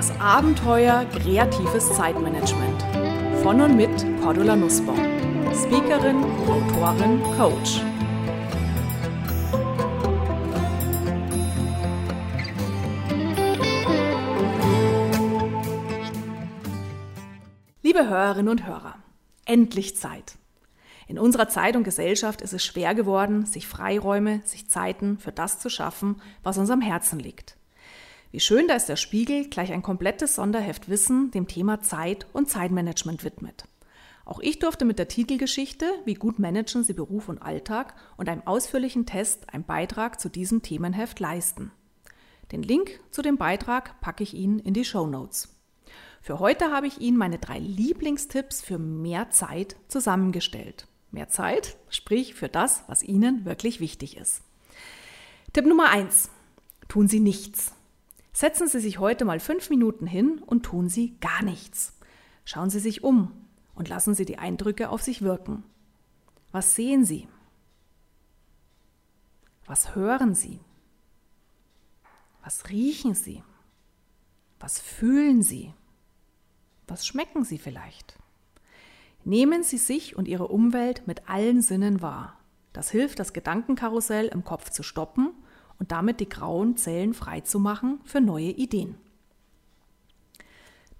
Das Abenteuer kreatives Zeitmanagement. Von und mit Cordula Nussbaum. Speakerin, Autorin, Coach. Liebe Hörerinnen und Hörer, endlich Zeit. In unserer Zeit und Gesellschaft ist es schwer geworden, sich Freiräume, sich Zeiten für das zu schaffen, was uns am Herzen liegt. Wie schön, dass der Spiegel gleich ein komplettes Sonderheft Wissen dem Thema Zeit und Zeitmanagement widmet. Auch ich durfte mit der Titelgeschichte Wie gut managen Sie Beruf und Alltag und einem ausführlichen Test einen Beitrag zu diesem Themenheft leisten. Den Link zu dem Beitrag packe ich Ihnen in die Show Notes. Für heute habe ich Ihnen meine drei Lieblingstipps für mehr Zeit zusammengestellt. Mehr Zeit, sprich für das, was Ihnen wirklich wichtig ist. Tipp Nummer eins: Tun Sie nichts. Setzen Sie sich heute mal fünf Minuten hin und tun Sie gar nichts. Schauen Sie sich um und lassen Sie die Eindrücke auf sich wirken. Was sehen Sie? Was hören Sie? Was riechen Sie? Was fühlen Sie? Was schmecken Sie vielleicht? Nehmen Sie sich und Ihre Umwelt mit allen Sinnen wahr. Das hilft, das Gedankenkarussell im Kopf zu stoppen und damit die grauen Zellen freizumachen für neue Ideen.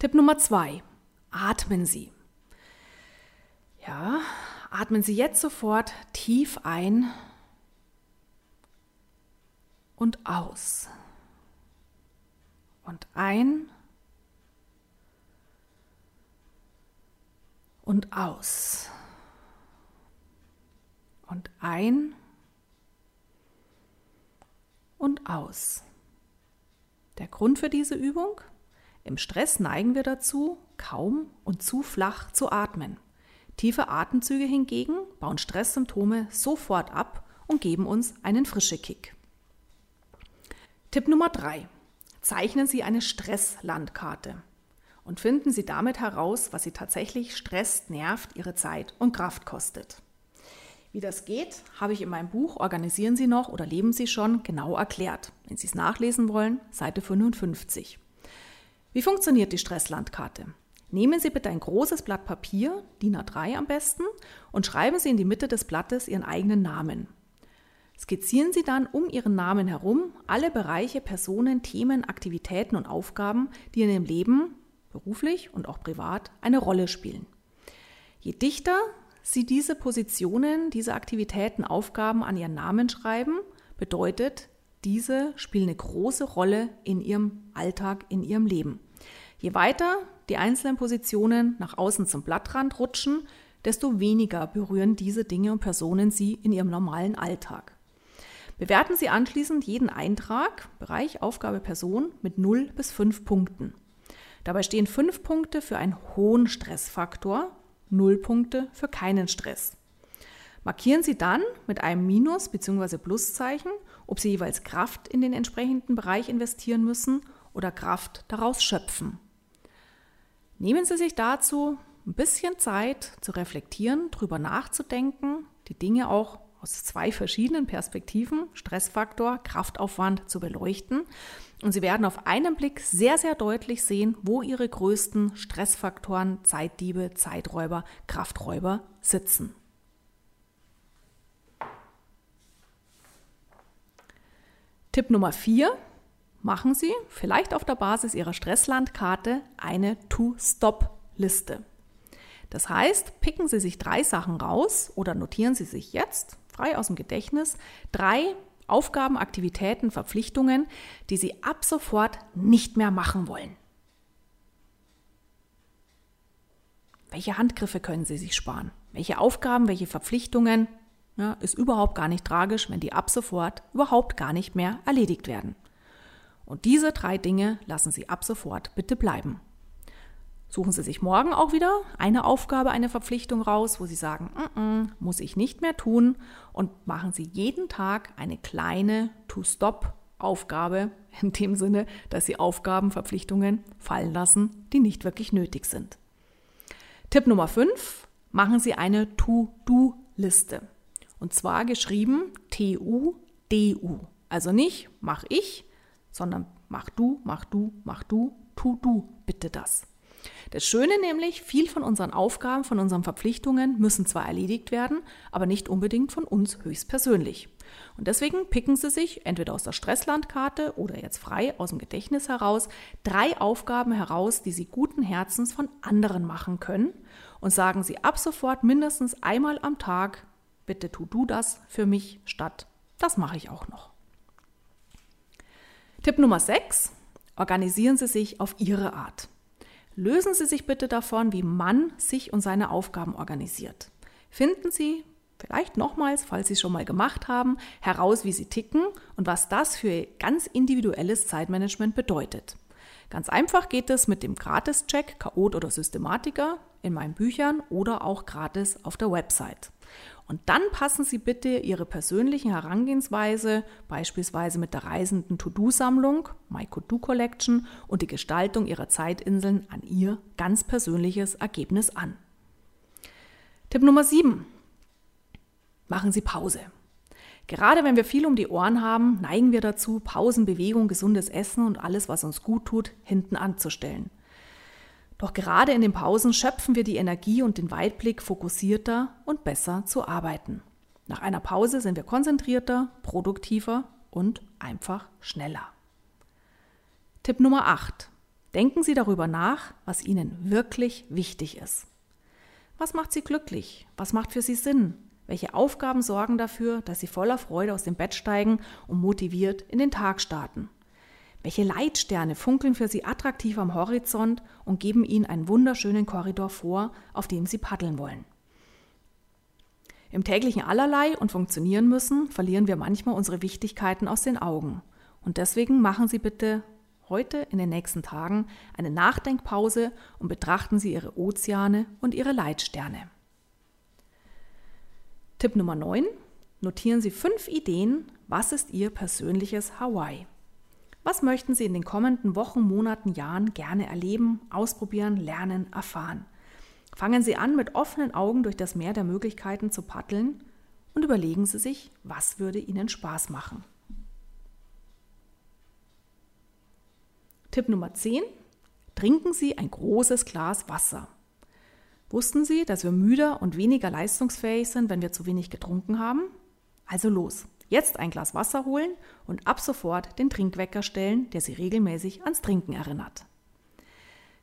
Tipp Nummer zwei: Atmen Sie. Ja, atmen Sie jetzt sofort tief ein und aus. Und ein und aus. Und ein und aus. Der Grund für diese Übung? Im Stress neigen wir dazu, kaum und zu flach zu atmen. Tiefe Atemzüge hingegen bauen Stresssymptome sofort ab und geben uns einen frische Kick. Tipp Nummer 3. Zeichnen Sie eine Stresslandkarte und finden Sie damit heraus, was Sie tatsächlich stresst, nervt, Ihre Zeit und Kraft kostet. Wie das geht, habe ich in meinem Buch Organisieren Sie noch oder Leben Sie schon genau erklärt. Wenn Sie es nachlesen wollen, Seite 55. Wie funktioniert die Stresslandkarte? Nehmen Sie bitte ein großes Blatt Papier, DIN A3 am besten, und schreiben Sie in die Mitte des Blattes Ihren eigenen Namen. Skizzieren Sie dann um Ihren Namen herum alle Bereiche, Personen, Themen, Aktivitäten und Aufgaben, die in Ihrem Leben beruflich und auch privat eine Rolle spielen. Je dichter Sie diese Positionen, diese Aktivitäten, Aufgaben an Ihren Namen schreiben, bedeutet, diese spielen eine große Rolle in Ihrem Alltag, in Ihrem Leben. Je weiter die einzelnen Positionen nach außen zum Blattrand rutschen, desto weniger berühren diese Dinge und Personen Sie in Ihrem normalen Alltag. Bewerten Sie anschließend jeden Eintrag, Bereich, Aufgabe, Person mit 0 bis 5 Punkten. Dabei stehen fünf Punkte für einen hohen Stressfaktor, null Punkte für keinen Stress. Markieren Sie dann mit einem Minus- bzw. Pluszeichen, ob Sie jeweils Kraft in den entsprechenden Bereich investieren müssen oder Kraft daraus schöpfen. Nehmen Sie sich dazu ein bisschen Zeit zu reflektieren, drüber nachzudenken, die Dinge auch aus zwei verschiedenen Perspektiven, Stressfaktor, Kraftaufwand, zu beleuchten. Und Sie werden auf einen Blick sehr, sehr deutlich sehen, wo Ihre größten Stressfaktoren, Zeitdiebe, Zeiträuber, Krafträuber sitzen. Tipp Nummer 4. Machen Sie vielleicht auf der Basis Ihrer Stresslandkarte eine To-Stop-Liste. Das heißt, picken Sie sich drei Sachen raus oder notieren Sie sich jetzt frei aus dem Gedächtnis drei Aufgaben, Aktivitäten, Verpflichtungen, die Sie ab sofort nicht mehr machen wollen. Welche Handgriffe können Sie sich sparen? Welche Aufgaben, welche Verpflichtungen? Ja, ist überhaupt gar nicht tragisch, wenn die ab sofort überhaupt gar nicht mehr erledigt werden. Und diese drei Dinge lassen Sie ab sofort bitte bleiben. Suchen Sie sich morgen auch wieder eine Aufgabe, eine Verpflichtung raus, wo Sie sagen, mm -mm, muss ich nicht mehr tun und machen Sie jeden Tag eine kleine To-Stop-Aufgabe in dem Sinne, dass Sie Aufgaben, Verpflichtungen fallen lassen, die nicht wirklich nötig sind. Tipp Nummer 5, machen Sie eine To-Do-Liste. Und zwar geschrieben T-U-D-U. Also nicht mach ich, sondern mach du, mach du, mach du, tu du bitte das. Das Schöne nämlich, viel von unseren Aufgaben, von unseren Verpflichtungen müssen zwar erledigt werden, aber nicht unbedingt von uns höchstpersönlich. Und deswegen picken Sie sich entweder aus der Stresslandkarte oder jetzt frei aus dem Gedächtnis heraus drei Aufgaben heraus, die Sie guten Herzens von anderen machen können und sagen Sie ab sofort mindestens einmal am Tag, bitte tu du das für mich statt, das mache ich auch noch. Tipp Nummer 6. Organisieren Sie sich auf Ihre Art. Lösen Sie sich bitte davon, wie man sich und seine Aufgaben organisiert. Finden Sie vielleicht nochmals, falls Sie es schon mal gemacht haben, heraus, wie Sie ticken und was das für Ihr ganz individuelles Zeitmanagement bedeutet. Ganz einfach geht es mit dem Gratis-Check Chaot oder Systematiker in meinen Büchern oder auch gratis auf der Website. Und dann passen Sie bitte Ihre persönliche Herangehensweise, beispielsweise mit der reisenden To-Do-Sammlung, My Could-Do Collection und die Gestaltung Ihrer Zeitinseln an Ihr ganz persönliches Ergebnis an. Tipp Nummer 7. Machen Sie Pause. Gerade wenn wir viel um die Ohren haben, neigen wir dazu, Pausen, Bewegung, gesundes Essen und alles, was uns gut tut, hinten anzustellen. Doch gerade in den Pausen schöpfen wir die Energie und den Weitblick, fokussierter und besser zu arbeiten. Nach einer Pause sind wir konzentrierter, produktiver und einfach schneller. Tipp Nummer 8. Denken Sie darüber nach, was Ihnen wirklich wichtig ist. Was macht Sie glücklich? Was macht für Sie Sinn? Welche Aufgaben sorgen dafür, dass Sie voller Freude aus dem Bett steigen und motiviert in den Tag starten? Welche Leitsterne funkeln für Sie attraktiv am Horizont und geben Ihnen einen wunderschönen Korridor vor, auf dem Sie paddeln wollen? Im täglichen Allerlei und funktionieren müssen, verlieren wir manchmal unsere Wichtigkeiten aus den Augen. Und deswegen machen Sie bitte heute in den nächsten Tagen eine Nachdenkpause und betrachten Sie Ihre Ozeane und Ihre Leitsterne. Tipp Nummer 9. Notieren Sie fünf Ideen, was ist Ihr persönliches Hawaii? Was möchten Sie in den kommenden Wochen, Monaten, Jahren gerne erleben, ausprobieren, lernen, erfahren? Fangen Sie an, mit offenen Augen durch das Meer der Möglichkeiten zu paddeln und überlegen Sie sich, was würde Ihnen Spaß machen. Tipp Nummer 10. Trinken Sie ein großes Glas Wasser. Wussten Sie, dass wir müder und weniger leistungsfähig sind, wenn wir zu wenig getrunken haben? Also los, Jetzt ein Glas Wasser holen und ab sofort den Trinkwecker stellen, der Sie regelmäßig ans Trinken erinnert.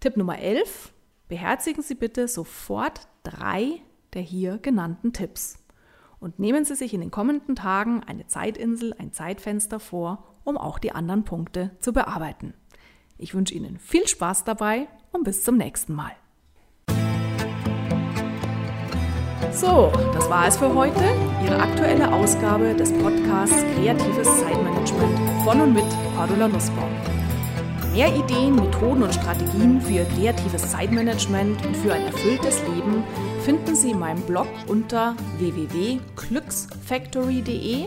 Tipp Nummer 11. Beherzigen Sie bitte sofort drei der hier genannten Tipps. Und nehmen Sie sich in den kommenden Tagen eine Zeitinsel, ein Zeitfenster vor, um auch die anderen Punkte zu bearbeiten. Ich wünsche Ihnen viel Spaß dabei und bis zum nächsten Mal. So, das war es für heute. Ihre aktuelle Ausgabe des Podcasts Kreatives Zeitmanagement von und mit Cordula Nussbaum. Mehr Ideen, Methoden und Strategien für Ihr kreatives Zeitmanagement und für ein erfülltes Leben finden Sie in meinem Blog unter www.glücksfactory.de,